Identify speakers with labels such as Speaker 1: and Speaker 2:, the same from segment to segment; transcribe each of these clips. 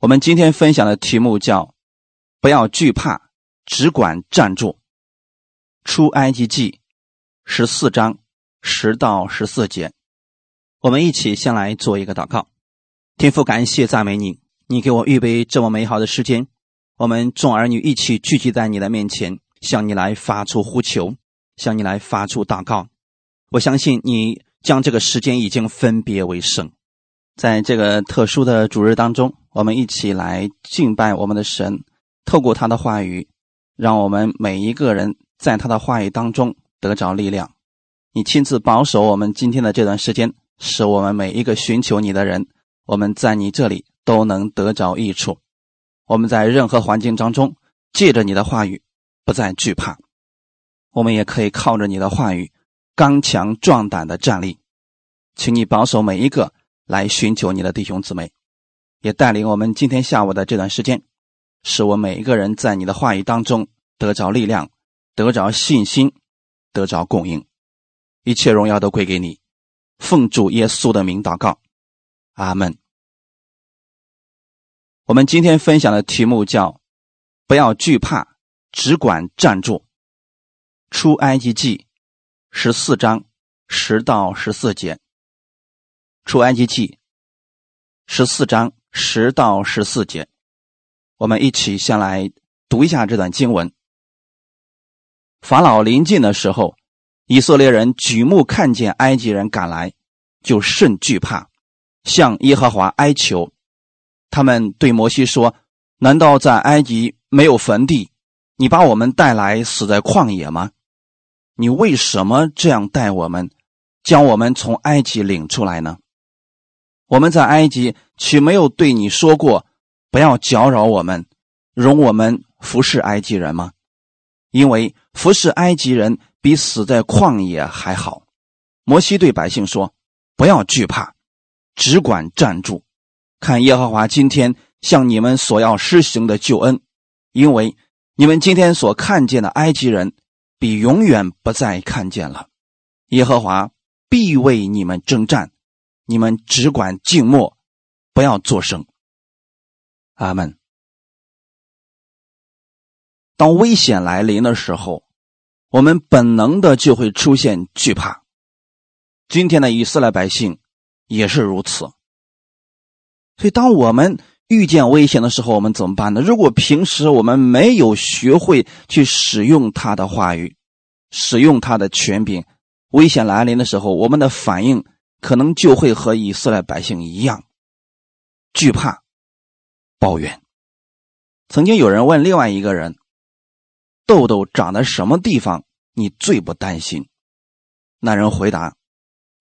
Speaker 1: 我们今天分享的题目叫“不要惧怕，只管站住”。出埃及记十四章十到十四节，我们一起先来做一个祷告。天父，感谢赞美你，你给我预备这么美好的时间，我们众儿女一起聚集在你的面前，向你来发出呼求，向你来发出祷告。我相信你将这个时间已经分别为圣，在这个特殊的主日当中。我们一起来敬拜我们的神，透过他的话语，让我们每一个人在他的话语当中得着力量。你亲自保守我们今天的这段时间，使我们每一个寻求你的人，我们在你这里都能得着益处。我们在任何环境当中，借着你的话语，不再惧怕。我们也可以靠着你的话语，刚强壮胆的站立。请你保守每一个来寻求你的弟兄姊妹。也带领我们今天下午的这段时间，使我每一个人在你的话语当中得着力量，得着信心，得着供应，一切荣耀都归给你。奉主耶稣的名祷告，阿门。我们今天分享的题目叫“不要惧怕，只管站住”。出埃及记十四章十到十四节。出埃及记十四章。十到十四节，我们一起先来读一下这段经文。法老临近的时候，以色列人举目看见埃及人赶来，就甚惧怕，向耶和华哀求。他们对摩西说：“难道在埃及没有坟地？你把我们带来死在旷野吗？你为什么这样待我们，将我们从埃及领出来呢？”我们在埃及岂没有对你说过，不要搅扰我们，容我们服侍埃及人吗？因为服侍埃及人比死在旷野还好。摩西对百姓说：“不要惧怕，只管站住，看耶和华今天向你们所要施行的救恩。因为你们今天所看见的埃及人，比永远不再看见了。耶和华必为你们征战。”你们只管静默，不要作声。阿门。当危险来临的时候，我们本能的就会出现惧怕。今天的以色列百姓也是如此。所以，当我们遇见危险的时候，我们怎么办呢？如果平时我们没有学会去使用他的话语，使用他的权柄，危险来临的时候，我们的反应。可能就会和以色列百姓一样，惧怕、抱怨。曾经有人问另外一个人：“痘痘长在什么地方，你最不担心？”那人回答：“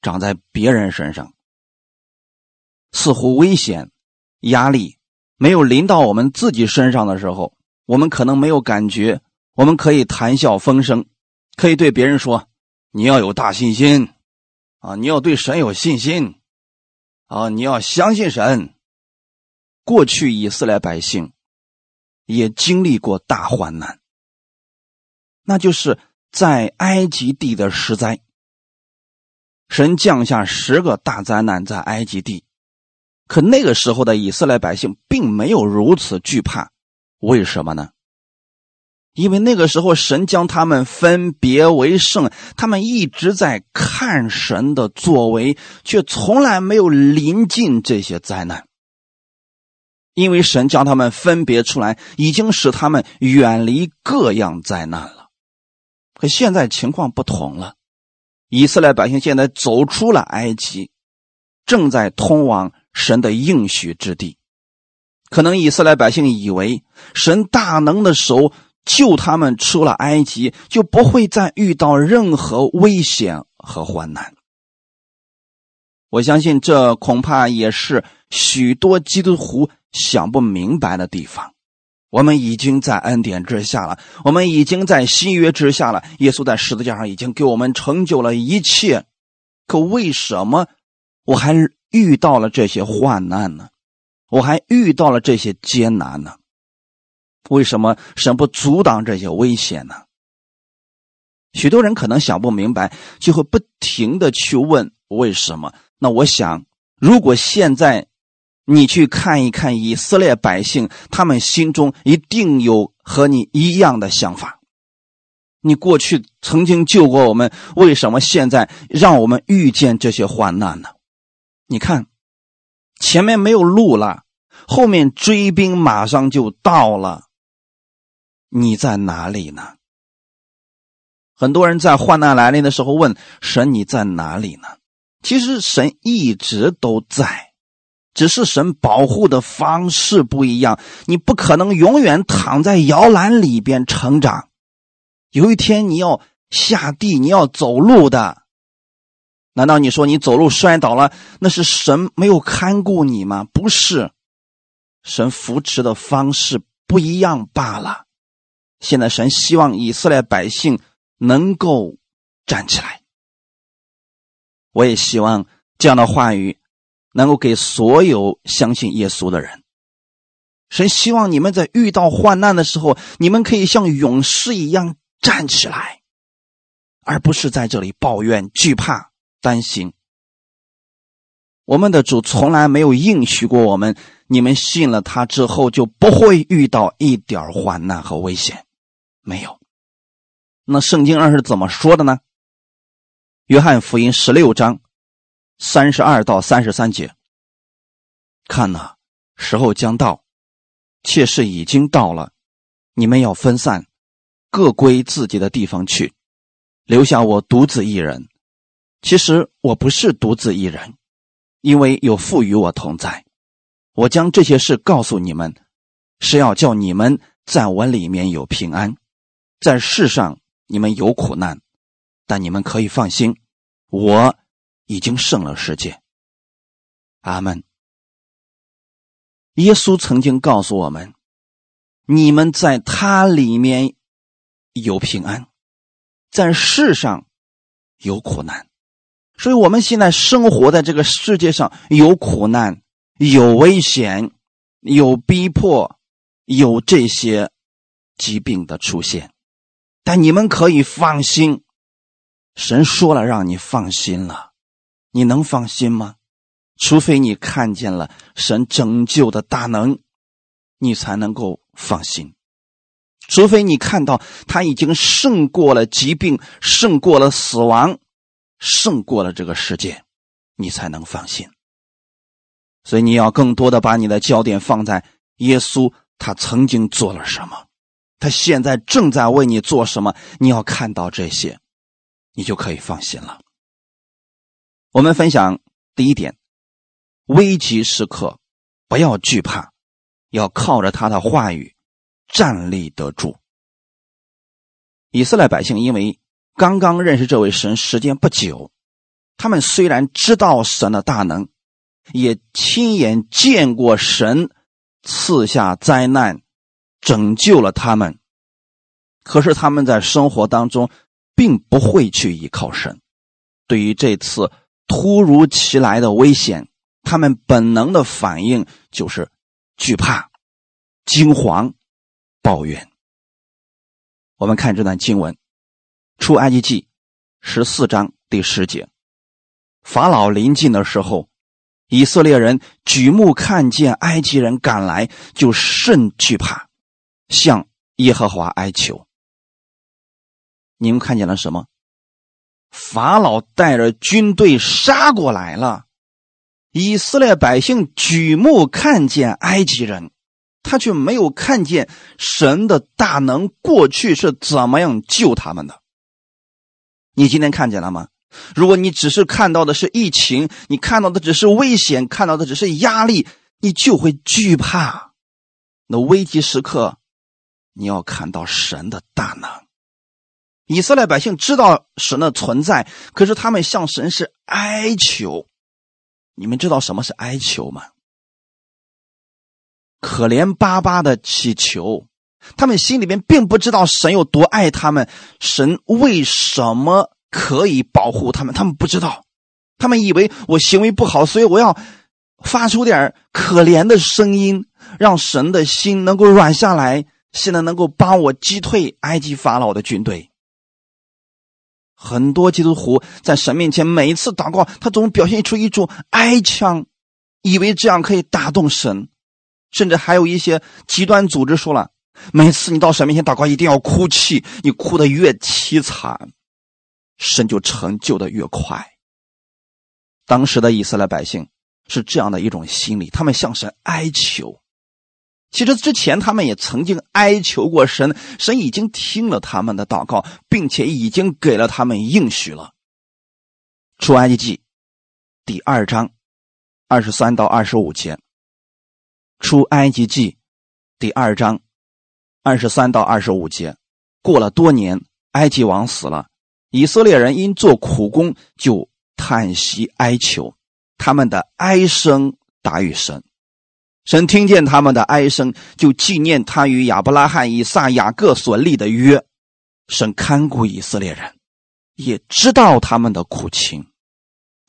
Speaker 1: 长在别人身上。”似乎危险、压力没有临到我们自己身上的时候，我们可能没有感觉。我们可以谈笑风生，可以对别人说：“你要有大信心。”啊！你要对神有信心，啊！你要相信神。过去以色列百姓也经历过大患难，那就是在埃及地的十灾。神降下十个大灾难在埃及地，可那个时候的以色列百姓并没有如此惧怕，为什么呢？因为那个时候，神将他们分别为圣，他们一直在看神的作为，却从来没有临近这些灾难。因为神将他们分别出来，已经使他们远离各样灾难了。可现在情况不同了，以色列百姓现在走出了埃及，正在通往神的应许之地。可能以色列百姓以为神大能的手。救他们出了埃及，就不会再遇到任何危险和患难。我相信这恐怕也是许多基督徒想不明白的地方。我们已经在恩典之下了，我们已经在新约之下了。耶稣在十字架上已经给我们成就了一切，可为什么我还遇到了这些患难呢？我还遇到了这些艰难呢？为什么神不阻挡这些危险呢？许多人可能想不明白，就会不停的去问为什么。那我想，如果现在你去看一看以色列百姓，他们心中一定有和你一样的想法。你过去曾经救过我们，为什么现在让我们遇见这些患难呢？你看，前面没有路了，后面追兵马上就到了。你在哪里呢？很多人在患难来临的时候问神：“你在哪里呢？”其实神一直都在。只是神保护的方式不一样，你不可能永远躺在摇篮里边成长。有一天你要下地，你要走路的。难道你说你走路摔倒了，那是神没有看顾你吗？不是，神扶持的方式不一样罢了。现在神希望以色列百姓能够站起来。我也希望这样的话语。能够给所有相信耶稣的人，神希望你们在遇到患难的时候，你们可以像勇士一样站起来，而不是在这里抱怨、惧怕、担心。我们的主从来没有应许过我们，你们信了他之后就不会遇到一点患难和危险，没有。那圣经上是怎么说的呢？约翰福音十六章。三十二到三十三节，看呐，时候将到，妾室已经到了，你们要分散，各归自己的地方去，留下我独自一人。其实我不是独自一人，因为有父与我同在。我将这些事告诉你们，是要叫你们在我里面有平安，在世上你们有苦难，但你们可以放心，我。已经胜了世界，阿门。耶稣曾经告诉我们：“你们在他里面有平安，在世上有苦难。”所以，我们现在生活在这个世界上，有苦难、有危险、有逼迫、有这些疾病的出现。但你们可以放心，神说了，让你放心了。你能放心吗？除非你看见了神拯救的大能，你才能够放心。除非你看到他已经胜过了疾病，胜过了死亡，胜过了这个世界，你才能放心。所以你要更多的把你的焦点放在耶稣，他曾经做了什么，他现在正在为你做什么。你要看到这些，你就可以放心了。我们分享第一点：危急时刻不要惧怕，要靠着他的话语站立得住。以色列百姓因为刚刚认识这位神时间不久，他们虽然知道神的大能，也亲眼见过神赐下灾难拯救了他们，可是他们在生活当中并不会去依靠神。对于这次。突如其来的危险，他们本能的反应就是惧怕、惊惶、抱怨。我们看这段经文，《出埃及记》十四章第十节：法老临近的时候，以色列人举目看见埃及人赶来，就甚惧怕，向耶和华哀求。你们看见了什么？法老带着军队杀过来了，以色列百姓举目看见埃及人，他却没有看见神的大能过去是怎么样救他们的。你今天看见了吗？如果你只是看到的是疫情，你看到的只是危险，看到的只是压力，你就会惧怕。那危急时刻，你要看到神的大能。以色列百姓知道神的存在，可是他们向神是哀求。你们知道什么是哀求吗？可怜巴巴的祈求，他们心里面并不知道神有多爱他们，神为什么可以保护他们，他们不知道。他们以为我行为不好，所以我要发出点可怜的声音，让神的心能够软下来，现在能够帮我击退埃及法老的军队。很多基督徒在神面前每一次祷告，他总表现出一种哀腔，以为这样可以打动神，甚至还有一些极端组织说了，每次你到神面前祷告，一定要哭泣，你哭得越凄惨，神就成就的越快。当时的以色列百姓是这样的一种心理，他们向神哀求。其实之前他们也曾经哀求过神，神已经听了他们的祷告，并且已经给了他们应许了。出埃及记第二章二十三到二十五节。出埃及记第二章二十三到二十五节。过了多年，埃及王死了，以色列人因做苦工就叹息哀求，他们的哀声达于神。神听见他们的哀声，就纪念他与亚伯拉罕、以撒、雅各所立的约。神看顾以色列人，也知道他们的苦情。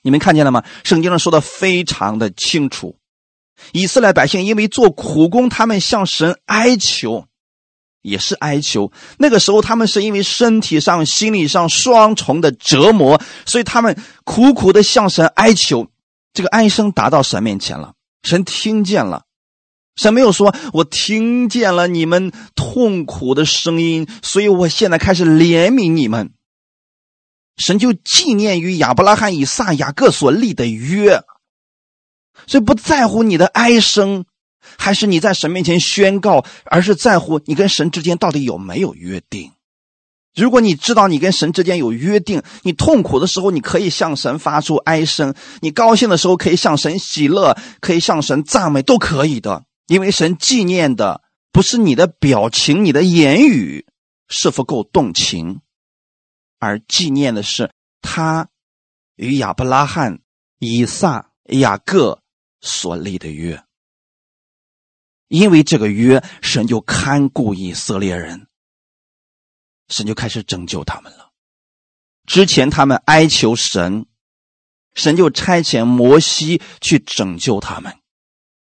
Speaker 1: 你们看见了吗？圣经上说的非常的清楚。以色列百姓因为做苦工，他们向神哀求，也是哀求。那个时候，他们是因为身体上、心理上双重的折磨，所以他们苦苦的向神哀求。这个哀声达到神面前了，神听见了。神没有说：“我听见了你们痛苦的声音，所以我现在开始怜悯你们。”神就纪念于亚伯拉罕、以撒、雅各所立的约，所以不在乎你的哀声，还是你在神面前宣告，而是在乎你跟神之间到底有没有约定。如果你知道你跟神之间有约定，你痛苦的时候你可以向神发出哀声，你高兴的时候可以向神喜乐，可以向神赞美，都可以的。因为神纪念的不是你的表情、你的言语是否够动情，而纪念的是他与亚伯拉罕、以撒、雅各所立的约。因为这个约，神就看顾以色列人，神就开始拯救他们了。之前他们哀求神，神就差遣摩西去拯救他们。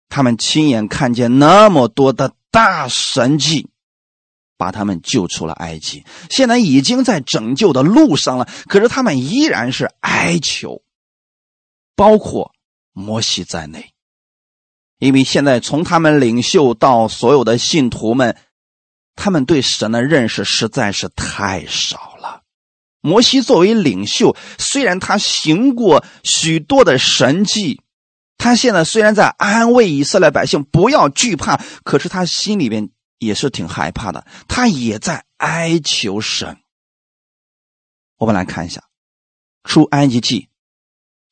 Speaker 1: 他们亲眼看见那么多的大神迹，把他们救出了埃及。现在已经在拯救的路上了，可是他们依然是哀求，包括摩西在内，因为现在从他们领袖到所有的信徒们，他们对神的认识实在是太少了。摩西作为领袖，虽然他行过许多的神迹。他现在虽然在安慰以色列百姓不要惧怕，可是他心里边也是挺害怕的。他也在哀求神。我们来看一下《出埃及记》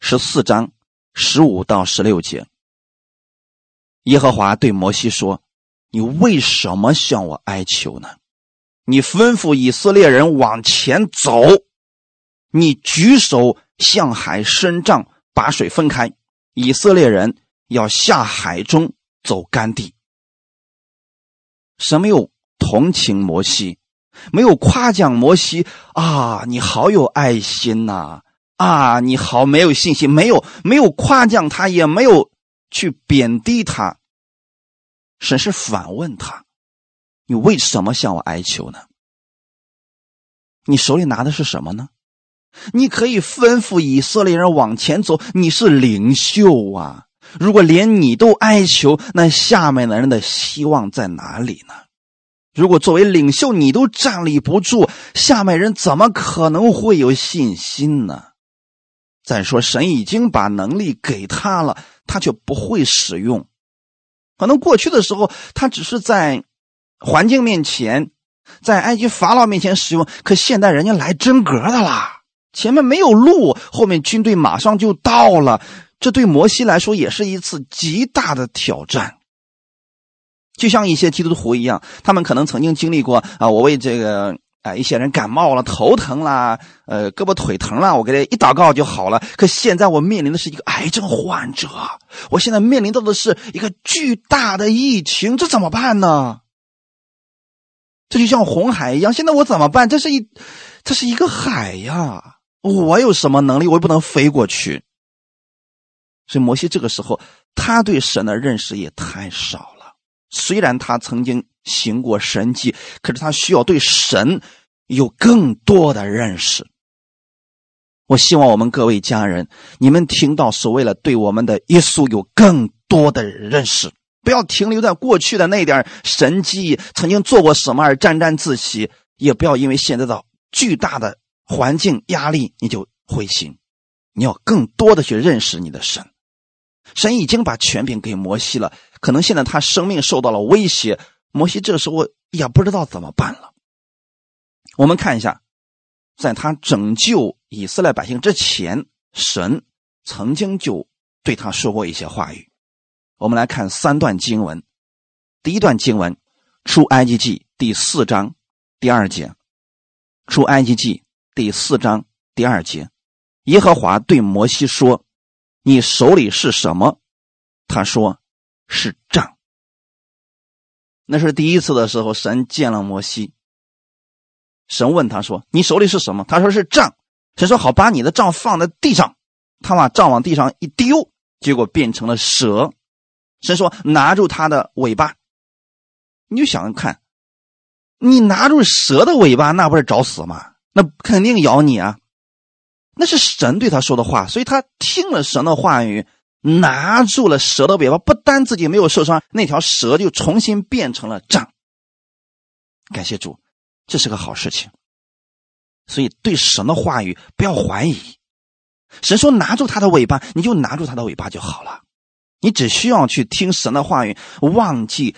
Speaker 1: 十四章十五到十六节。耶和华对摩西说：“你为什么向我哀求呢？你吩咐以色列人往前走，你举手向海伸杖，把水分开。”以色列人要下海中走干地，神没有同情摩西，没有夸奖摩西啊，你好有爱心呐！啊，你好没有信心，没有没有夸奖他，也没有去贬低他。神是反问他：你为什么向我哀求呢？你手里拿的是什么呢？你可以吩咐以色列人往前走，你是领袖啊！如果连你都哀求，那下面的人的希望在哪里呢？如果作为领袖你都站立不住，下面人怎么可能会有信心呢？再说，神已经把能力给他了，他却不会使用。可能过去的时候，他只是在环境面前，在埃及法老面前使用，可现在人家来真格的啦。前面没有路，后面军队马上就到了。这对摩西来说也是一次极大的挑战。就像一些基督徒一样，他们可能曾经经历过啊，我为这个啊一些人感冒了、头疼啦、呃胳膊腿疼了，我给他一祷告就好了。可现在我面临的是一个癌症患者，我现在面临到的是一个巨大的疫情，这怎么办呢？这就像红海一样，现在我怎么办？这是一，这是一个海呀。我有什么能力？我也不能飞过去。所以摩西这个时候，他对神的认识也太少了。虽然他曾经行过神迹，可是他需要对神有更多的认识。我希望我们各位家人，你们听到所谓的对我们的耶稣有更多的认识，不要停留在过去的那点神迹，曾经做过什么而沾沾自喜，也不要因为现在的巨大的环境压力你就灰心。你要更多的去认识你的神。神已经把权柄给摩西了，可能现在他生命受到了威胁，摩西这时候也不知道怎么办了。我们看一下，在他拯救以色列百姓之前，神曾经就对他说过一些话语。我们来看三段经文，第一段经文，出埃及记第四章第二节，出埃及记第四章第二节，耶和华对摩西说。你手里是什么？他说是杖。那是第一次的时候，神见了摩西。神问他说：“你手里是什么？”他说是杖。神说：“好，把你的杖放在地上。”他把杖往地上一丢，结果变成了蛇。神说：“拿住它的尾巴。”你就想想看，你拿住蛇的尾巴，那不是找死吗？那肯定咬你啊！那是神对他说的话，所以他听了神的话语，拿住了蛇的尾巴，不单自己没有受伤，那条蛇就重新变成了杖。感谢主，这是个好事情。所以对神的话语不要怀疑，神说拿住他的尾巴，你就拿住他的尾巴就好了。你只需要去听神的话语，忘记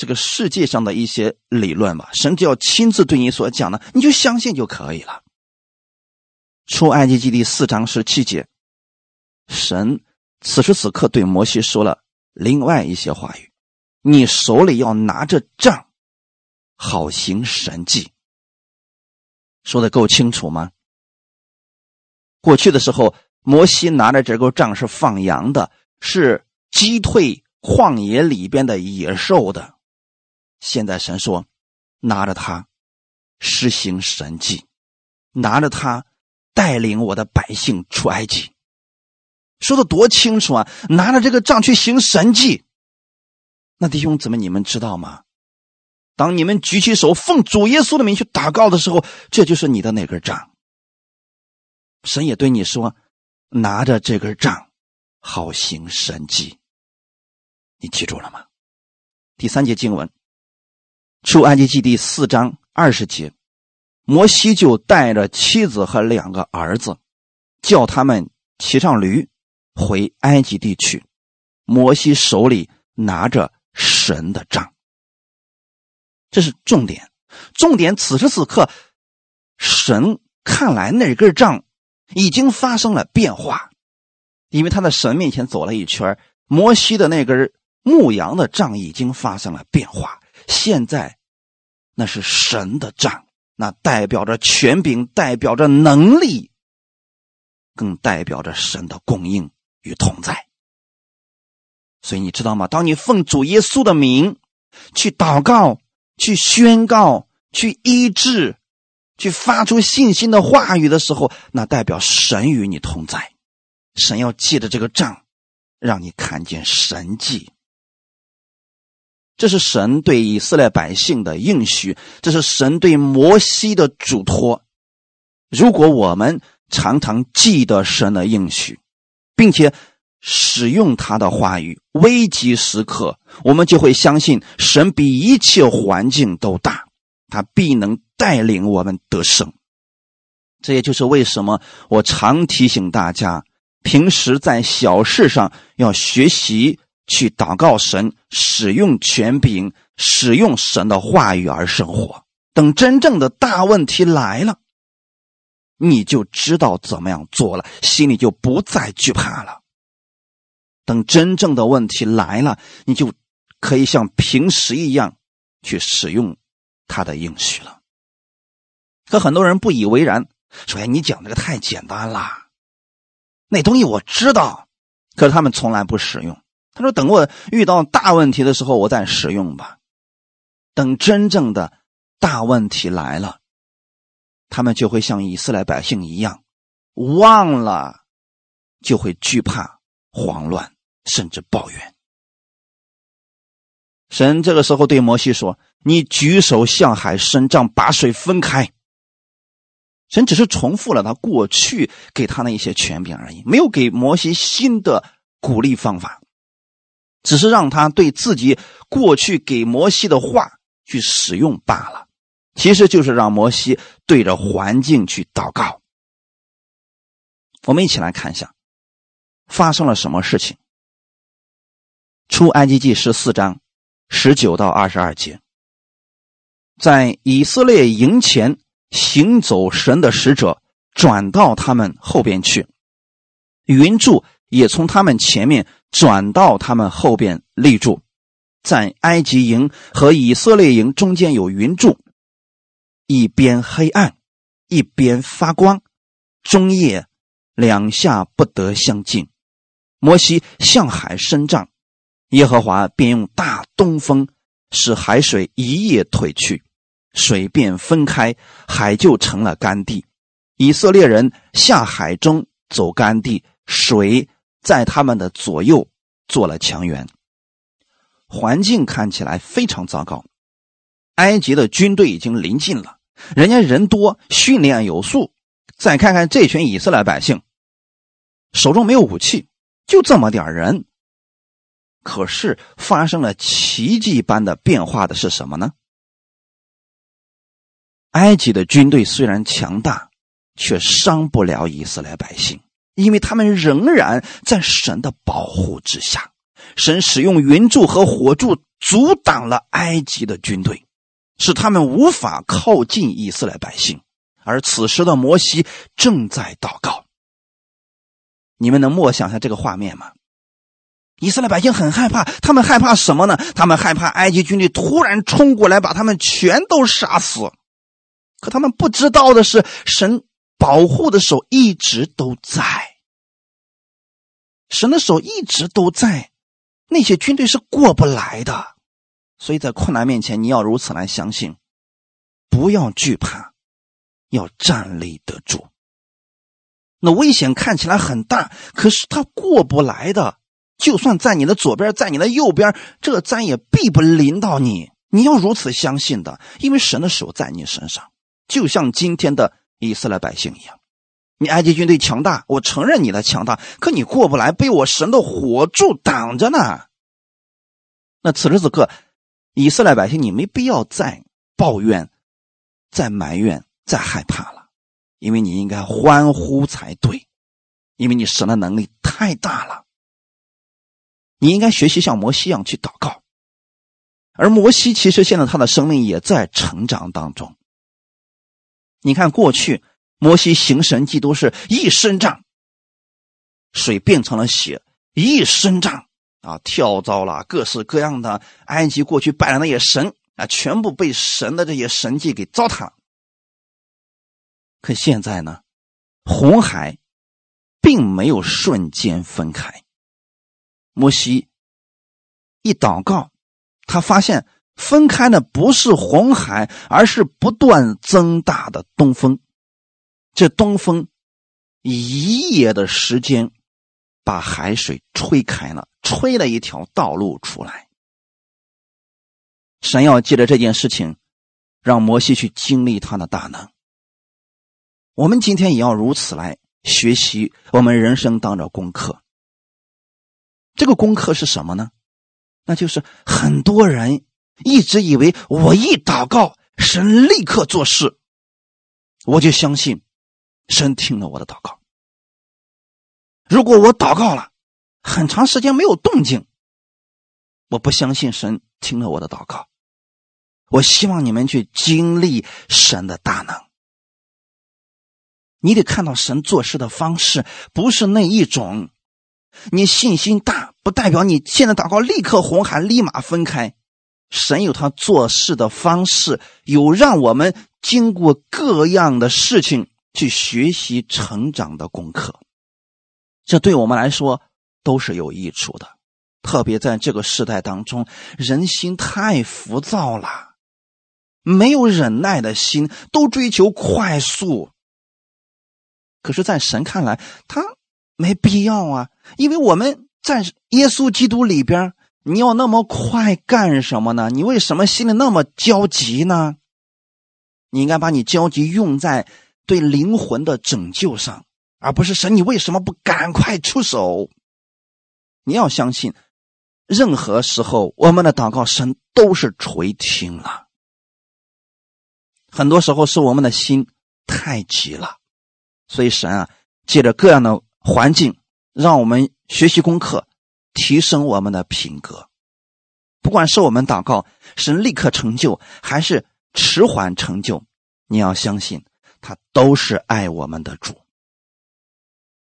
Speaker 1: 这个世界上的一些理论吧。神只要亲自对你所讲的，你就相信就可以了。出埃及记第四章十七节，神此时此刻对摩西说了另外一些话语：“你手里要拿着杖，好行神迹。”说的够清楚吗？过去的时候，摩西拿着这根杖是放羊的，是击退旷野里边的野兽的。现在神说，拿着它实行神迹，拿着它。带领我的百姓出埃及，说的多清楚啊！拿着这个杖去行神迹，那弟兄姊妹，你们知道吗？当你们举起手奉主耶稣的名去祷告的时候，这就是你的那根杖。神也对你说：“拿着这根杖，好行神迹。”你记住了吗？第三节经文，出埃及记第四章二十节。摩西就带着妻子和两个儿子，叫他们骑上驴，回埃及地去。摩西手里拿着神的杖，这是重点。重点，此时此刻，神看来那根杖已经发生了变化，因为他在神面前走了一圈，摩西的那根牧羊的杖已经发生了变化。现在，那是神的杖。那代表着权柄，代表着能力，更代表着神的供应与同在。所以你知道吗？当你奉主耶稣的名去祷告、去宣告、去医治、去发出信心的话语的时候，那代表神与你同在。神要借着这个杖，让你看见神迹。这是神对以色列百姓的应许，这是神对摩西的嘱托。如果我们常常记得神的应许，并且使用他的话语，危急时刻我们就会相信神比一切环境都大，他必能带领我们得胜。这也就是为什么我常提醒大家，平时在小事上要学习。去祷告神，使用权柄，使用神的话语而生活。等真正的大问题来了，你就知道怎么样做了，心里就不再惧怕了。等真正的问题来了，你就可以像平时一样去使用他的应许了。可很多人不以为然，说：“哎，你讲这个太简单了，那东西我知道。”可是他们从来不使用。他说：“等我遇到大问题的时候，我再使用吧。等真正的大问题来了，他们就会像以色列百姓一样，忘了，就会惧怕、慌乱，甚至抱怨。神这个时候对摩西说：‘你举手向海伸杖，把水分开。’神只是重复了他过去给他那一些权柄而已，没有给摩西新的鼓励方法，只是让他对自己过去给摩西的话去使用罢了。其实就是让摩西对着环境去祷告。我们一起来看一下发生了什么事情。出埃及记十四章十九到二十二节，在以色列营前行走神的使者转到他们后边去，云柱也从他们前面转到他们后边立住，在埃及营和以色列营中间有云柱。一边黑暗，一边发光，中夜两下不得相近。摩西向海伸杖，耶和华便用大东风使海水一夜退去，水便分开，海就成了干地。以色列人下海中走干地，水在他们的左右做了墙垣。环境看起来非常糟糕，埃及的军队已经临近了。人家人多，训练有素。再看看这群以色列百姓，手中没有武器，就这么点人。可是发生了奇迹般的变化的是什么呢？埃及的军队虽然强大，却伤不了以色列百姓，因为他们仍然在神的保护之下。神使用云柱和火柱阻挡了埃及的军队。使他们无法靠近以色列百姓，而此时的摩西正在祷告。你们能默想下这个画面吗？以色列百姓很害怕，他们害怕什么呢？他们害怕埃及军队突然冲过来，把他们全都杀死。可他们不知道的是，神保护的手一直都在，神的手一直都在，那些军队是过不来的。所以在困难面前，你要如此来相信，不要惧怕，要站立得住。那危险看起来很大，可是他过不来的。就算在你的左边，在你的右边，这灾也必不临到你。你要如此相信的，因为神的手在你身上，就像今天的以色列百姓一样。你埃及军队强大，我承认你的强大，可你过不来，被我神的火柱挡着呢。那此时此刻。以色列百姓，你没必要再抱怨、再埋怨、再害怕了，因为你应该欢呼才对，因为你神的能力太大了。你应该学习像摩西一样去祷告，而摩西其实现在他的生命也在成长当中。你看，过去摩西行神迹都是一伸杖，水变成了血；一伸杖。啊，跳蚤了，各式各样的埃及过去拜的那些神啊，全部被神的这些神迹给糟蹋了。可现在呢，红海并没有瞬间分开。摩西一祷告，他发现分开的不是红海，而是不断增大的东风。这东风一夜的时间。把海水吹开了，吹了一条道路出来。神要借着这件事情，让摩西去经历他的大能。我们今天也要如此来学习我们人生当中功课。这个功课是什么呢？那就是很多人一直以为我一祷告，神立刻做事，我就相信神听了我的祷告。如果我祷告了很长时间没有动静，我不相信神听了我的祷告。我希望你们去经历神的大能。你得看到神做事的方式，不是那一种。你信心大，不代表你现在祷告立刻红海立马分开。神有他做事的方式，有让我们经过各样的事情去学习成长的功课。这对我们来说都是有益处的，特别在这个时代当中，人心太浮躁了，没有忍耐的心，都追求快速。可是，在神看来，他没必要啊，因为我们在耶稣基督里边，你要那么快干什么呢？你为什么心里那么焦急呢？你应该把你焦急用在对灵魂的拯救上，而不是神，你为什么不赶快出手？你要相信，任何时候我们的祷告，神都是垂听了。很多时候是我们的心太急了，所以神啊，借着各样的环境，让我们学习功课，提升我们的品格。不管是我们祷告，神立刻成就，还是迟缓成就，你要相信，他都是爱我们的主。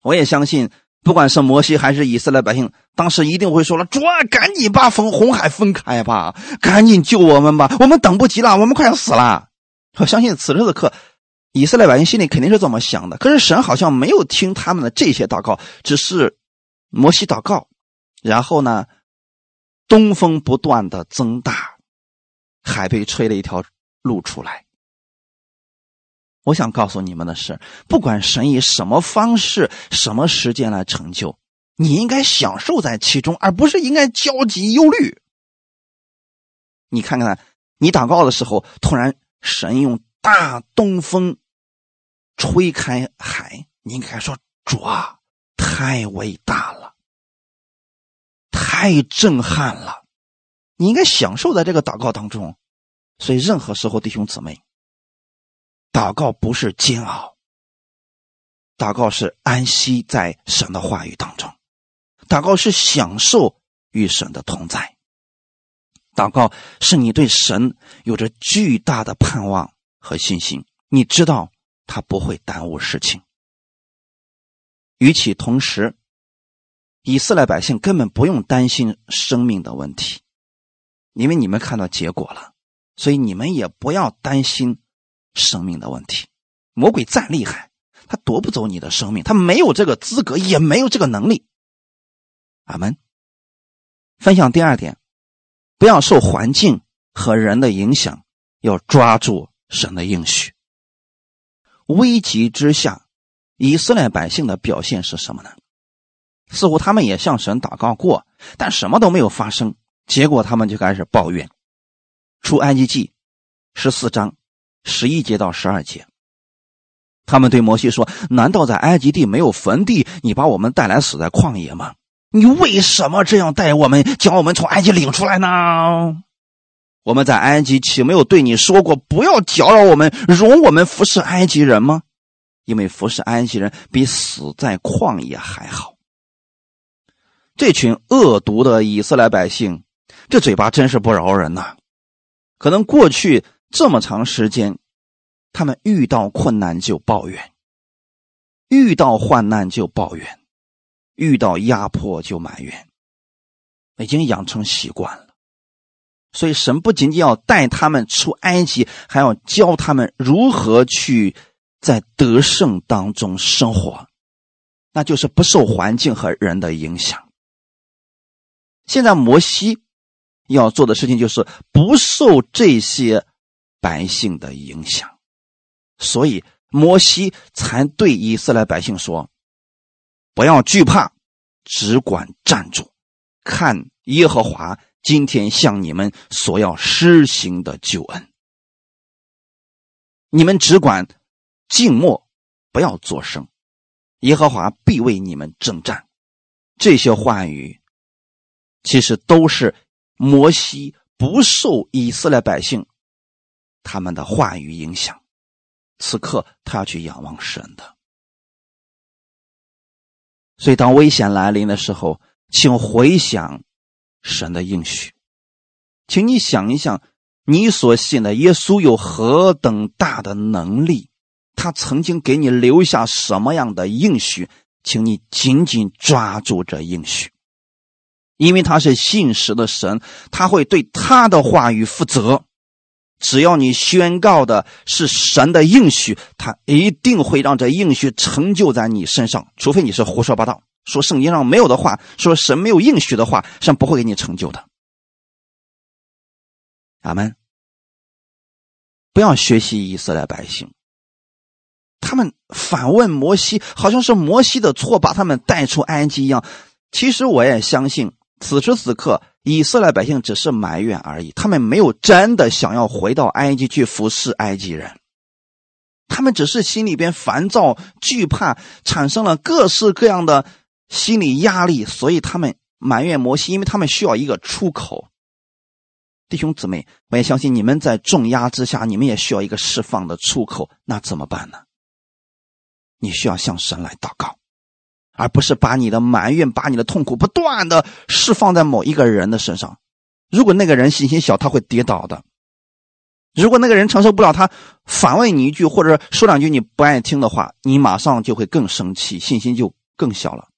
Speaker 1: 我也相信，不管是摩西还是以色列百姓，当时一定会说了：“主啊，赶紧把风红海分开吧，赶紧救我们吧，我们等不及了，我们快要死了。”我相信此时此刻，以色列百姓心里肯定是这么想的。可是神好像没有听他们的这些祷告，只是摩西祷告，然后呢，东风不断的增大，海被吹了一条路出来。我想告诉你们的是，不管神以什么方式、什么时间来成就，你应该享受在其中，而不是应该焦急忧虑。你看看，你祷告的时候，突然。神用大东风吹开海，你应该说：“主啊，太伟大了，太震撼了！”你应该享受在这个祷告当中。所以，任何时候，弟兄姊妹，祷告不是煎熬，祷告是安息在神的话语当中，祷告是享受与神的同在。祷告是你对神有着巨大的盼望和信心，你知道他不会耽误事情。与其同时，以色列百姓根本不用担心生命的问题，因为你们看到结果了，所以你们也不要担心生命的问题。魔鬼再厉害，他夺不走你的生命，他没有这个资格，也没有这个能力。阿门。分享第二点。不要受环境和人的影响，要抓住神的应许。危急之下，以色列百姓的表现是什么呢？似乎他们也向神祷告过，但什么都没有发生。结果他们就开始抱怨。出埃及记十四章十一节到十二节，他们对摩西说：“难道在埃及地没有坟地？你把我们带来死在旷野吗？”你为什么这样带我们，将我们从埃及领出来呢？我们在埃及岂没有对你说过，不要搅扰我们，容我们服侍埃及人吗？因为服侍埃及人比死在旷野还好。这群恶毒的以色列百姓，这嘴巴真是不饶人呐！可能过去这么长时间，他们遇到困难就抱怨，遇到患难就抱怨。遇到压迫就埋怨，已经养成习惯了。所以神不仅仅要带他们出埃及，还要教他们如何去在得胜当中生活，那就是不受环境和人的影响。现在摩西要做的事情就是不受这些百姓的影响，所以摩西才对以色列百姓说。不要惧怕，只管站住，看耶和华今天向你们所要施行的救恩。你们只管静默，不要作声，耶和华必为你们征战。这些话语其实都是摩西不受以色列百姓他们的话语影响，此刻他要去仰望神的。所以，当危险来临的时候，请回想神的应许，请你想一想，你所信的耶稣有何等大的能力，他曾经给你留下什么样的应许，请你紧紧抓住这应许，因为他是信实的神，他会对他的话语负责。只要你宣告的是神的应许，他一定会让这应许成就在你身上。除非你是胡说八道，说圣经上没有的话，说神没有应许的话，神不会给你成就的。阿门。不要学习以色列百姓，他们反问摩西，好像是摩西的错把他们带出埃及一样。其实我也相信，此时此刻。以色列百姓只是埋怨而已，他们没有真的想要回到埃及去服侍埃及人。他们只是心里边烦躁、惧怕，产生了各式各样的心理压力，所以他们埋怨摩西，因为他们需要一个出口。弟兄姊妹，我也相信你们在重压之下，你们也需要一个释放的出口。那怎么办呢？你需要向神来祷告，而不是把你的埋怨、把你的痛苦不断的释放在某一个人的身上。如果那个人信心小，他会跌倒的。如果那个人承受不了，他反问你一句，或者说两句你不爱听的话，你马上就会更生气，信心就更小了。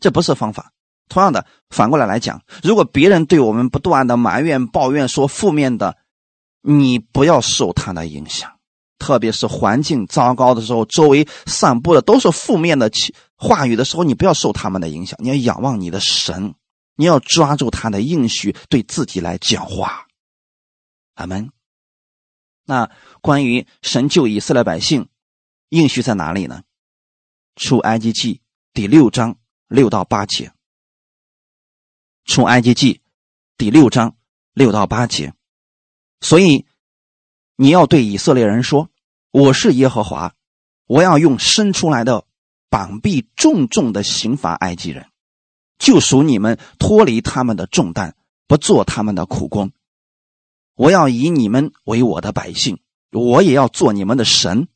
Speaker 1: 这不是方法。同样的，反过来来讲，如果别人对我们不断的埋怨、抱怨，说负面的，你不要受他的影响。特别是环境糟糕的时候，周围散布的都是负面的话语的时候，你不要受他们的影响，你要仰望你的神，你要抓住他的应许，对自己来讲话。阿门。那关于神救以色列百姓，应许在哪里呢？出埃及记第六章六到八节。出埃及记第六章六到八节，所以你要对以色列人说：“我是耶和华，我要用伸出来的膀臂重重的刑罚埃及人，救赎你们脱离他们的重担，不做他们的苦工。我要以你们为我的百姓，我也要做你们的神。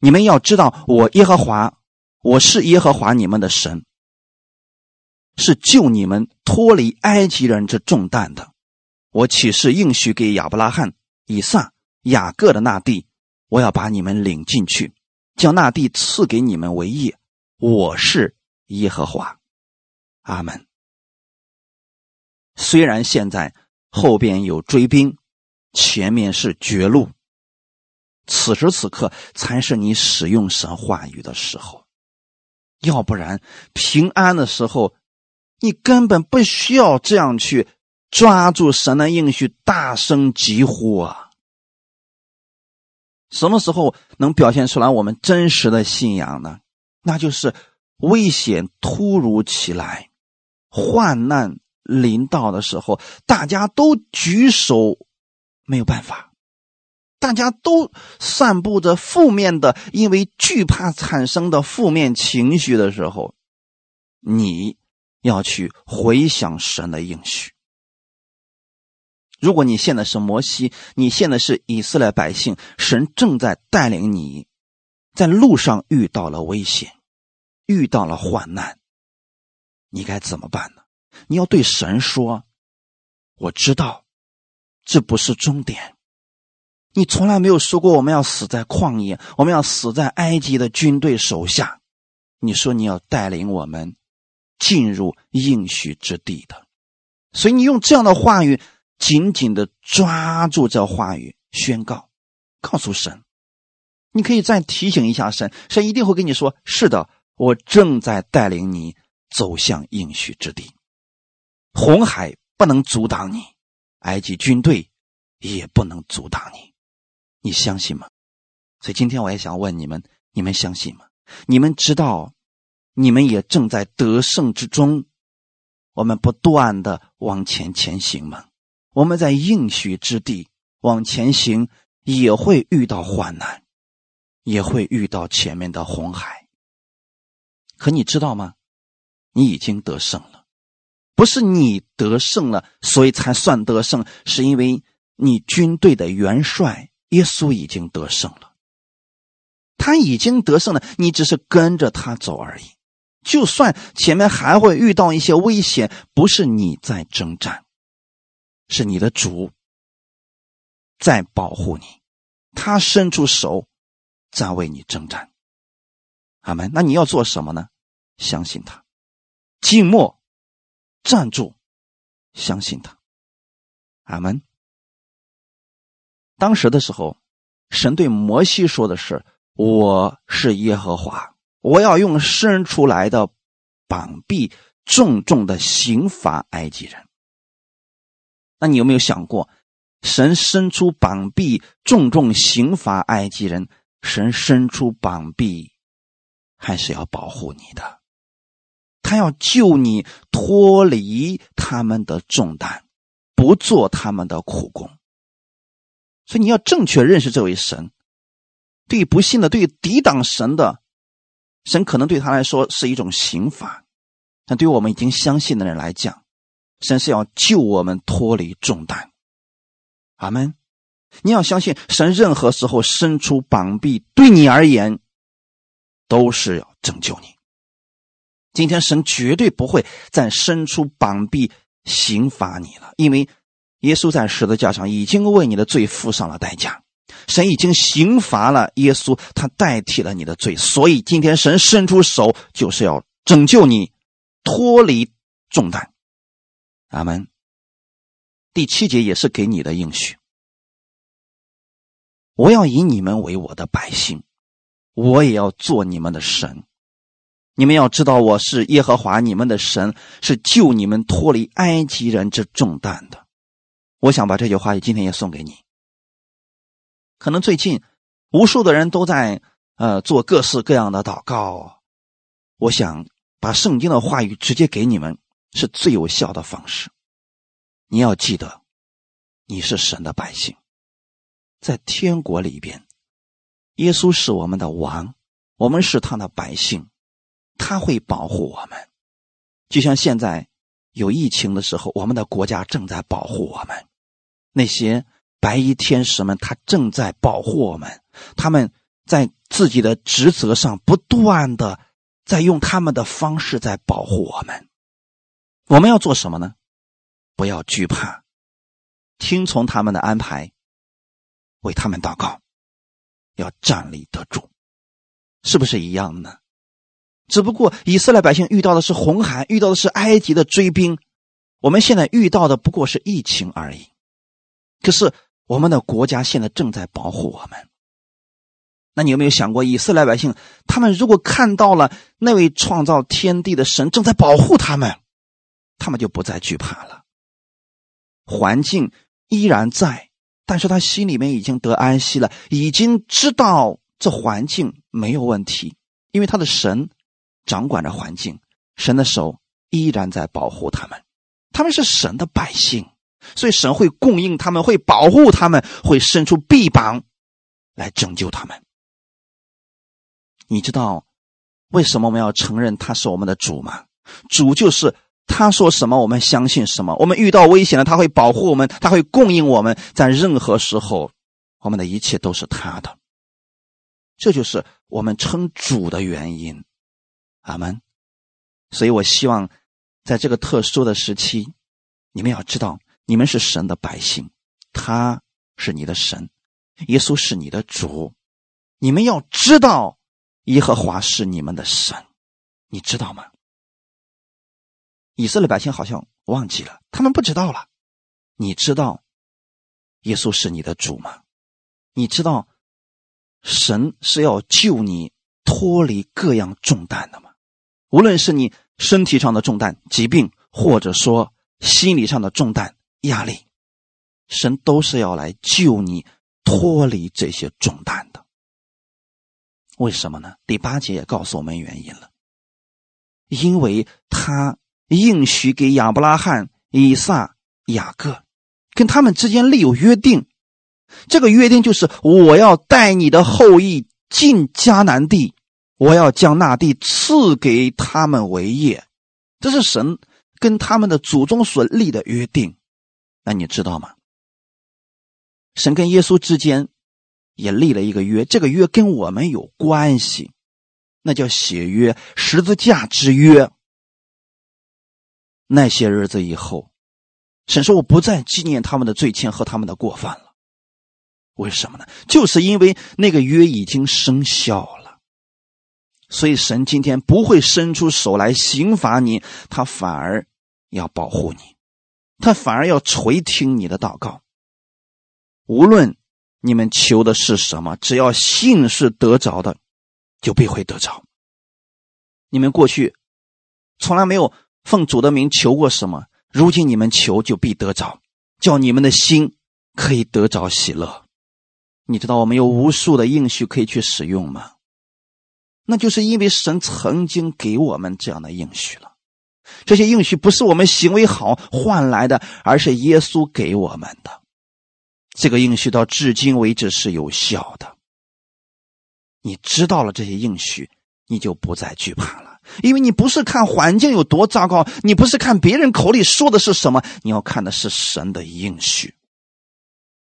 Speaker 1: 你们要知道，我耶和华，我是耶和华你们的神。”是救你们脱离埃及人之重担的。我岂是应许给亚伯拉罕、以撒、雅各的那地？我要把你们领进去，将那地赐给你们为业。我是耶和华。阿门。虽然现在后边有追兵，前面是绝路，此时此刻才是你使用神话语的时候。要不然平安的时候。你根本不需要这样去抓住神的应许，大声疾呼啊！什么时候能表现出来我们真实的信仰呢？那就是危险突如其来、患难临到的时候，大家都举手，没有办法，大家都散布着负面的，因为惧怕产生的负面情绪的时候，你。要去回想神的应许。如果你现在是摩西，你现在是以色列百姓，神正在带领你，在路上遇到了危险，遇到了患难，你该怎么办呢？你要对神说：“我知道，这不是终点。你从来没有说过我们要死在旷野，我们要死在埃及的军队手下。你说你要带领我们。”进入应许之地的，所以你用这样的话语紧紧的抓住这话语，宣告，告诉神，你可以再提醒一下神，神一定会跟你说：“是的，我正在带领你走向应许之地，红海不能阻挡你，埃及军队也不能阻挡你，你相信吗？”所以今天我也想问你们：你们相信吗？你们知道？你们也正在得胜之中，我们不断的往前前行吗？我们在应许之地往前行，也会遇到患难，也会遇到前面的红海。可你知道吗？你已经得胜了，不是你得胜了，所以才算得胜，是因为你军队的元帅耶稣已经得胜了，他已经得胜了，你只是跟着他走而已。就算前面还会遇到一些危险，不是你在征战，是你的主在保护你，他伸出手在为你征战。阿门。那你要做什么呢？相信他，静默，站住，相信他。阿门。当时的时候，神对摩西说的是：“我是耶和华。”我要用伸出来的膀臂重重的刑罚埃及人。那你有没有想过，神伸出膀臂重重刑罚埃及人，神伸出膀臂还是要保护你的，他要救你脱离他们的重担，不做他们的苦工。所以你要正确认识这位神。对于不信的，对于抵挡神的，神可能对他来说是一种刑罚；但对于我们已经相信的人来讲，神是要救我们脱离重担。阿门。你要相信，神任何时候伸出膀臂，对你而言，都是要拯救你。今天神绝对不会再伸出膀臂刑罚你了，因为耶稣在十字架上已经为你的罪付上了代价，神已经刑罚了耶稣，他代替了你的罪，所以今天神伸出手就是要拯救你，脱离重担。阿门。第七节也是给你的应许。我要以你们为我的百姓，我也要做你们的神。你们要知道，我是耶和华你们的神，是救你们脱离埃及人之重担的。我想把这句话今天也送给你。可能最近无数的人都在呃做各式各样的祷告，我想把圣经的话语直接给你们是最有效的方式。你要记得，你是神的百姓。在天国里边，耶稣是我们的王，我们是他的百姓，他会保护我们。就像现在有疫情的时候，我们的国家正在保护我们。那些白衣天使们，他正在保护我们。他们在自己的职责上不断的在用他们的方式在保护我们。我们要做什么呢？不要惧怕，听从他们的安排。为他们祷告，要站立得住，是不是一样呢？只不过以色列百姓遇到的是红海，遇到的是埃及的追兵，我们现在遇到的不过是疫情而已。可是我们的国家现在正在保护我们。那你有没有想过，以色列百姓他们如果看到了那位创造天地的神正在保护他们，他们就不再惧怕了。环境依然在。但是他心里面已经得安息了，已经知道这环境没有问题，因为他的神掌管着环境，神的手依然在保护他们，他们是神的百姓，所以神会供应他们，会保护他们，会伸出臂膀来拯救他们。你知道为什么我们要承认他是我们的主吗？主就是。他说什么，我们相信什么。我们遇到危险了，他会保护我们，他会供应我们，在任何时候，我们的一切都是他的。这就是我们称主的原因。阿门。所以我希望，在这个特殊的时期，你们要知道，你们是神的百姓，他是你的神，耶稣是你的主。你们要知道，耶和华是你们的神，你知道吗？以色列百姓好像忘记了，他们不知道了。你知道，耶稣是你的主吗？你知道，神是要救你脱离各样重担的吗？无论是你身体上的重担、疾病，或者说心理上的重担、压力，神都是要来救你脱离这些重担的。为什么呢？第八节也告诉我们原因了，因为他。应许给亚伯拉罕、以撒、雅各，跟他们之间立有约定。这个约定就是：我要带你的后裔进迦南地，我要将那地赐给他们为业。这是神跟他们的祖宗所立的约定。那你知道吗？神跟耶稣之间也立了一个约，这个约跟我们有关系，那叫血约，十字架之约。那些日子以后，神说：“我不再纪念他们的罪愆和他们的过犯了。”为什么呢？就是因为那个约已经生效了，所以神今天不会伸出手来刑罚你，他反而要保护你，他反而要垂听你的祷告。无论你们求的是什么，只要信是得着的，就必会得着。你们过去从来没有。奉主的名求过什么？如今你们求就必得着，叫你们的心可以得着喜乐。你知道我们有无数的应许可以去使用吗？那就是因为神曾经给我们这样的应许了。这些应许不是我们行为好换来的，而是耶稣给我们的。这个应许到至今为止是有效的。你知道了这些应许，你就不再惧怕了，因为你不是看环境有多糟糕，你不是看别人口里说的是什么，你要看的是神的应许。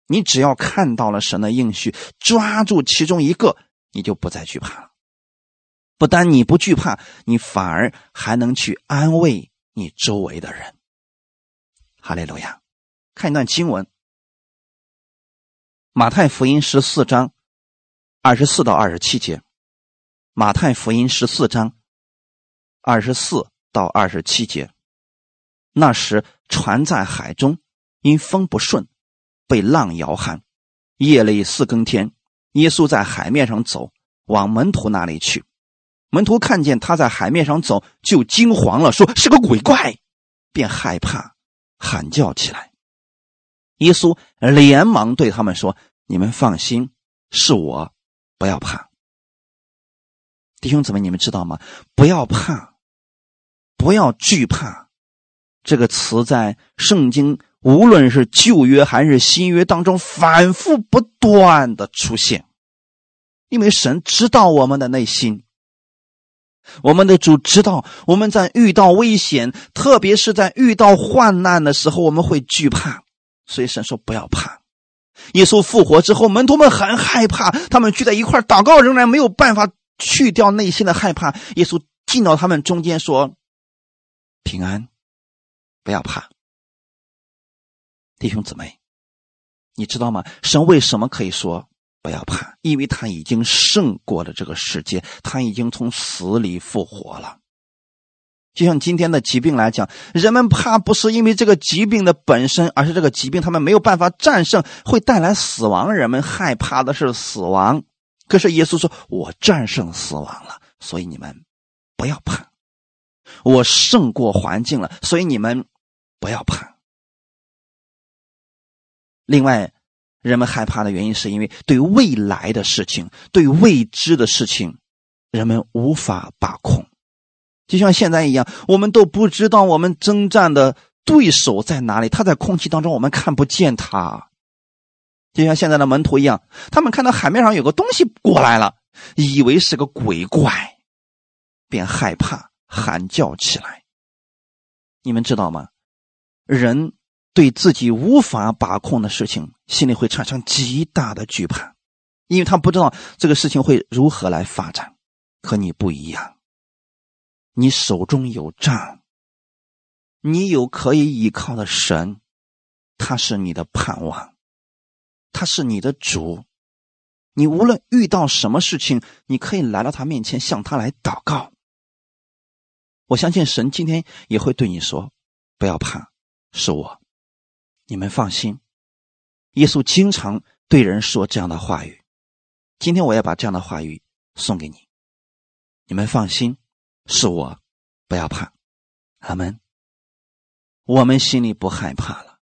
Speaker 1: 你只要看到了神的应许，抓住其中一个，你就不再惧怕了。不但你不惧怕，你反而还能去安慰你周围的人。哈利路亚！看一段经文，《马太福音》十四章二十四到二十七节，《马太福音》十四章二十四到二十七节。那时船在海中，因风不顺。被浪摇撼，夜里四更天，耶稣在海面上走，往门徒那里去。门徒看见他在海面上走，就惊慌了，说是个鬼怪，便害怕，喊叫起来。耶稣连忙对他们说：“你们放心，是我，不要怕。”弟兄姊妹，你们知道吗？不要怕，不要惧怕，这个词在圣经。无论是旧约还是新约当中，反复不断的出现，因为神知道我们的内心，我们的主知道我们在遇到危险，特别是在遇到患难的时候，我们会惧怕，所以神说不要怕。耶稣复活之后，门徒们很害怕，他们聚在一块祷告，仍然没有办法去掉内心的害怕。耶稣进到他们中间说：“平安，不要怕。”弟兄姊妹，你知道吗？神为什么可以说不要怕？因为他已经胜过了这个世界，他已经从死里复活了。就像今天的疾病来讲，人们怕不是因为这个疾病的本身，而是这个疾病他们没有办法战胜，会带来死亡。人们害怕的是死亡。可是耶稣说：“我战胜死亡了，所以你们不要怕。我胜过环境了，所以你们不要怕。”另外，人们害怕的原因是因为对未来的事情、对未知的事情，人们无法把控。就像现在一样，我们都不知道我们征战的对手在哪里，他在空气当中，我们看不见他。就像现在的门徒一样，他们看到海面上有个东西过来了，以为是个鬼怪，便害怕喊叫起来。你们知道吗？人。对自己无法把控的事情，心里会产生极大的惧怕，因为他不知道这个事情会如何来发展。可你不一样，你手中有杖，你有可以依靠的神，他是你的盼望，他是你的主。你无论遇到什么事情，你可以来到他面前，向他来祷告。我相信神今天也会对你说：“不要怕，是我。”你们放心，耶稣经常对人说这样的话语。今天我要把这样的话语送给你。你们放心，是我，不要怕。阿门。我们心里不害怕了，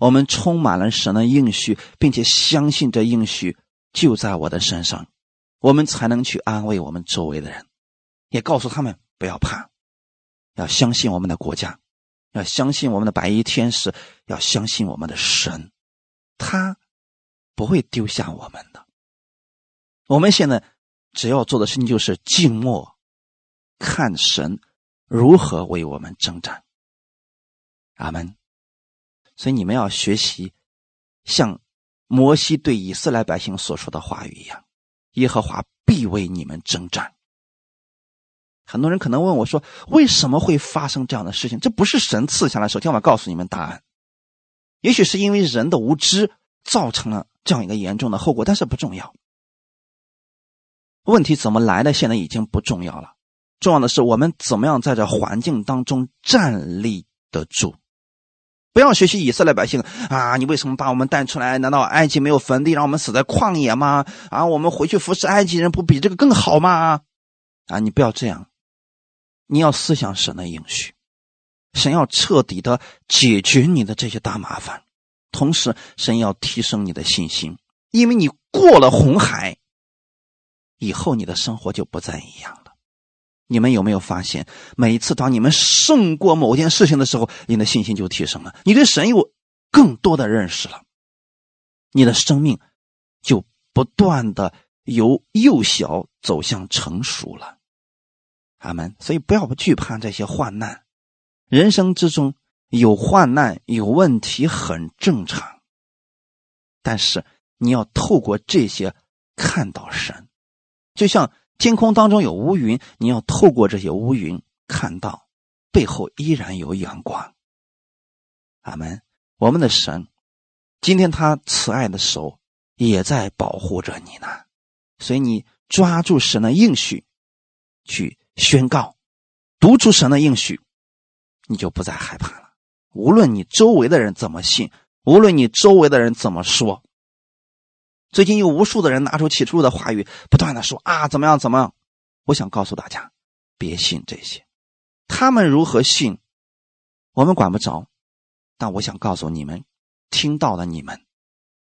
Speaker 1: 我们充满了神的应许，并且相信这应许就在我的身上，我们才能去安慰我们周围的人，也告诉他们不要怕，要相信我们的国家。要相信我们的白衣天使，要相信我们的神，他不会丢下我们的。我们现在只要做的事情就是静默，看神如何为我们征战。阿门。所以你们要学习，像摩西对以色列百姓所说的话语一样：耶和华必为你们征战。很多人可能问我说：“为什么会发生这样的事情？这不是神赐下来。”首先，我要告诉你们答案。也许是因为人的无知造成了这样一个严重的后果，但是不重要。问题怎么来的，现在已经不重要了。重要的是我们怎么样在这环境当中站立得住。不要学习以色列百姓啊！你为什么把我们带出来？难道埃及没有坟地，让我们死在旷野吗？啊，我们回去服侍埃及人，不比这个更好吗？啊，你不要这样。你要思想神的应许，神要彻底的解决你的这些大麻烦，同时神要提升你的信心，因为你过了红海以后，你的生活就不再一样了。你们有没有发现，每一次当你们胜过某件事情的时候，你的信心就提升了，你对神有更多的认识了，你的生命就不断的由幼小走向成熟了。阿门。所以不要惧怕这些患难，人生之中有患难有问题很正常，但是你要透过这些看到神，就像天空当中有乌云，你要透过这些乌云看到背后依然有阳光。阿门。我们的神，今天他慈爱的手也在保护着你呢，所以你抓住神的应许，去宣告，读出神的应许，你就不再害怕了。无论你周围的人怎么信，无论你周围的人怎么说，最近有无数的人拿出起初的话语，不断的说啊怎么样怎么样。我想告诉大家，别信这些，他们如何信，我们管不着。但我想告诉你们，听到的你们，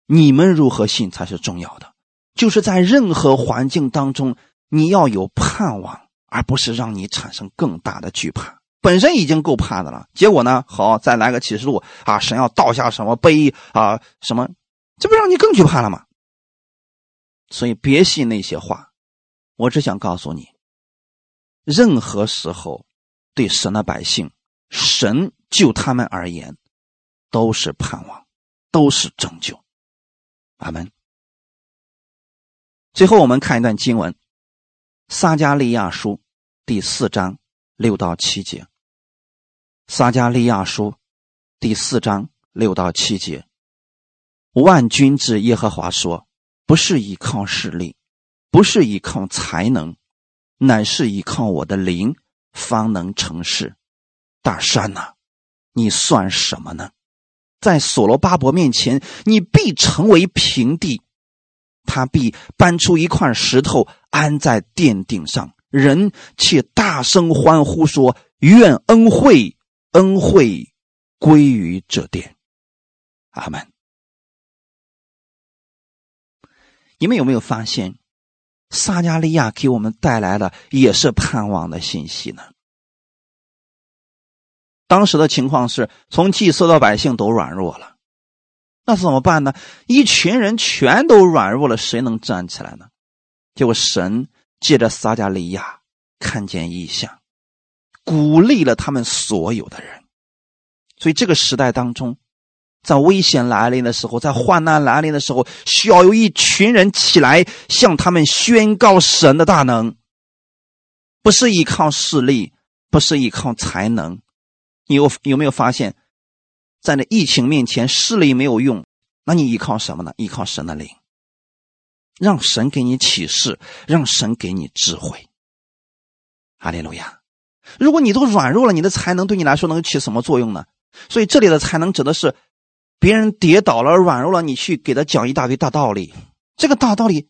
Speaker 1: 你们如何信才是重要的。就是在任何环境当中，你要有盼望，而不是让你产生更大的惧怕。本身已经够怕的了，结果呢？好，再来个启示录啊！神要倒下什么杯啊？什么？这不让你更惧怕了吗？所以别信那些话。我只想告诉你，任何时候，对神的百姓，神就他们而言。都是盼望，都是拯救，阿门。最后，我们看一段经文，《撒加利亚书》第四章六到七节，《撒加利亚书》第四章六到七节，万军之耶和华说：“不是依靠势力，不是依靠才能，乃是依靠我的灵，方能成事。”大山呐，你算什么呢？在所罗巴伯面前，你必成为平地，他必搬出一块石头安在殿顶上，人且大声欢呼说：“愿恩惠，恩惠归于这殿。”阿门。你们有没有发现，撒加利亚给我们带来的也是盼望的信息呢？当时的情况是从祭司到百姓都软弱了，那怎么办呢？一群人全都软弱了，谁能站起来呢？结果神借着撒加利亚看见异象，鼓励了他们所有的人。所以这个时代当中，在危险来临的时候，在患难来临的时候，需要有一群人起来向他们宣告神的大能，不是依靠势力，不是依靠才能。你有有没有发现，在那疫情面前，势力没有用，那你依靠什么呢？依靠神的灵，让神给你启示，让神给你智慧。阿利路亚！如果你都软弱了，你的才能对你来说能起什么作用呢？所以这里的才能指的是，别人跌倒了、软弱了，你去给他讲一大堆大道理，这个大道理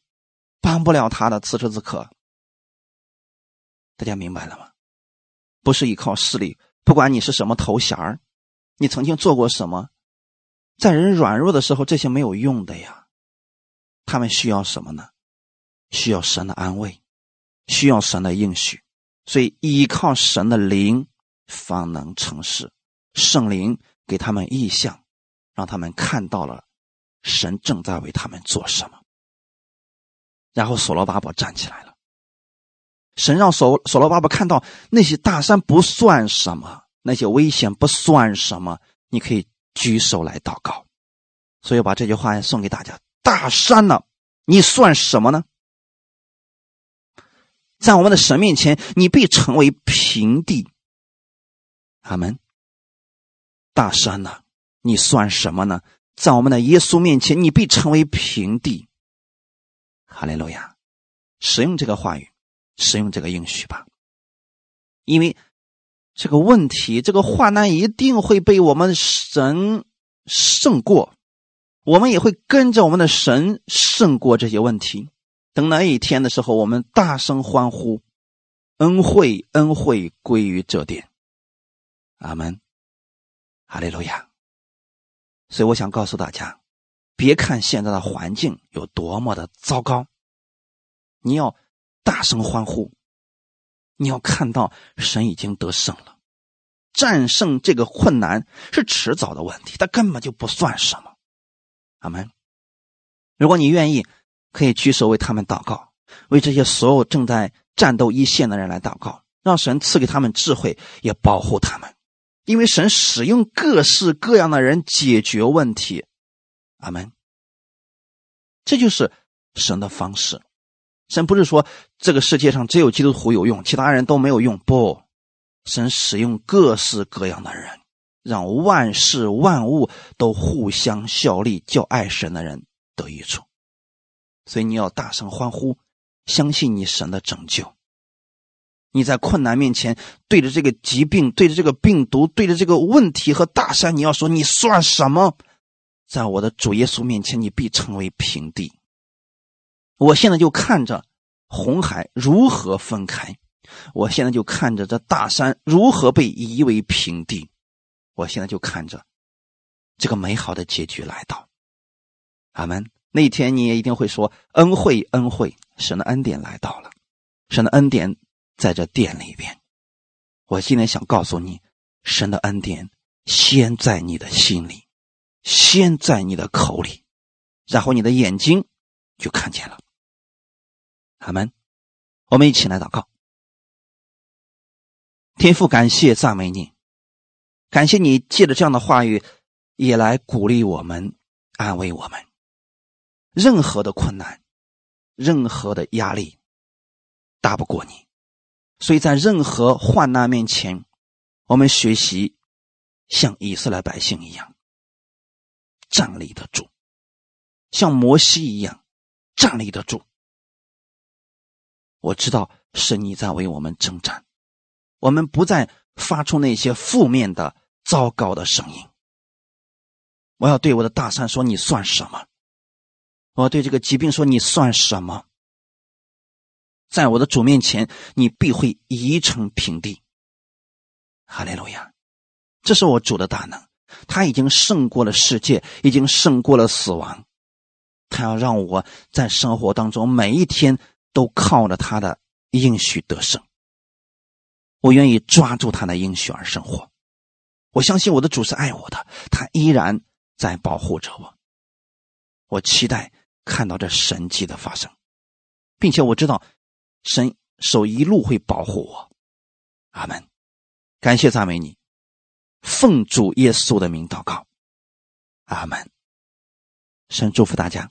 Speaker 1: 帮不了他的。此时此刻，大家明白了吗？不是依靠势力。不管你是什么头衔，你曾经做过什么，在人软弱的时候，这些没有用的呀。他们需要什么呢？需要神的安慰，需要神的应许。所以依靠神的灵，方能成事。圣灵给他们意象，让他们看到了神正在为他们做什么。然后所罗巴伯站起来了。神让所所罗巴伯看到那些大山不算什么，那些危险不算什么，你可以举手来祷告。所以把这句话送给大家：大山呢，你算什么呢？在我们的神面前，你必成为平地。阿门。大山呢，你算什么呢？在我们的耶稣面前，你必成为平地。哈利路亚！使用这个话语。使用这个应许吧，因为这个问题，这个患难一定会被我们神胜过，我们也会跟着我们的神胜过这些问题。等那一天的时候，我们大声欢呼，恩惠恩惠归于这点。阿门，哈利路亚。所以我想告诉大家，别看现在的环境有多么的糟糕，你要。大声欢呼！你要看到神已经得胜了，战胜这个困难是迟早的问题，它根本就不算什么。阿门。如果你愿意可以举手为他们祷告，为这些所有正在战斗一线的人来祷告，让神赐给他们智慧，也保护他们。因为神使用各式各样的人解决问题，阿门。这就是神的方式。神不是说这个世界上只有基督徒有用，其他人都没有用。不，神使用各式各样的人，让万事万物都互相效力，叫爱神的人得益处。所以你要大声欢呼，相信你神的拯救。你在困难面前，对着这个疾病，对着这个病毒，对着这个问题和大山，你要说你算什么？在我的主耶稣面前，你必成为平地。我现在就看着红海如何分开，我现在就看着这大山如何被夷为平地，我现在就看着这个美好的结局来到。阿门。那一天你也一定会说恩惠，恩惠，神的恩典来到了，神的恩典。在这殿里边，我今天想告诉你，神的恩典先在你的心里，先在你的口里，然后你的眼睛就看见了。阿门。我们一起来祷告。天父，感谢赞美你，感谢你借着这样的话语，也来鼓励我们，安慰我们。任何的困难，任何的压力，大不过你。所以在任何患难面前，我们学习像以色列百姓一样站立得住，像摩西一样站立得住。我知道是你在为我们征战，我们不再发出那些负面的、糟糕的声音。我要对我的大山说：“你算什么？”我要对这个疾病说：“你算什么？”在我的主面前，你必会移成平地。哈利路亚！这是我主的大能，他已经胜过了世界，已经胜过了死亡。他要让我在生活当中每一天都靠着他的应许得胜。我愿意抓住他的应许而生活。我相信我的主是爱我的，他依然在保护着我。我期待看到这神迹的发生，并且我知道。神手一路会保护我，阿门。感谢赞美你，奉主耶稣的名祷告，阿门。神祝福大家。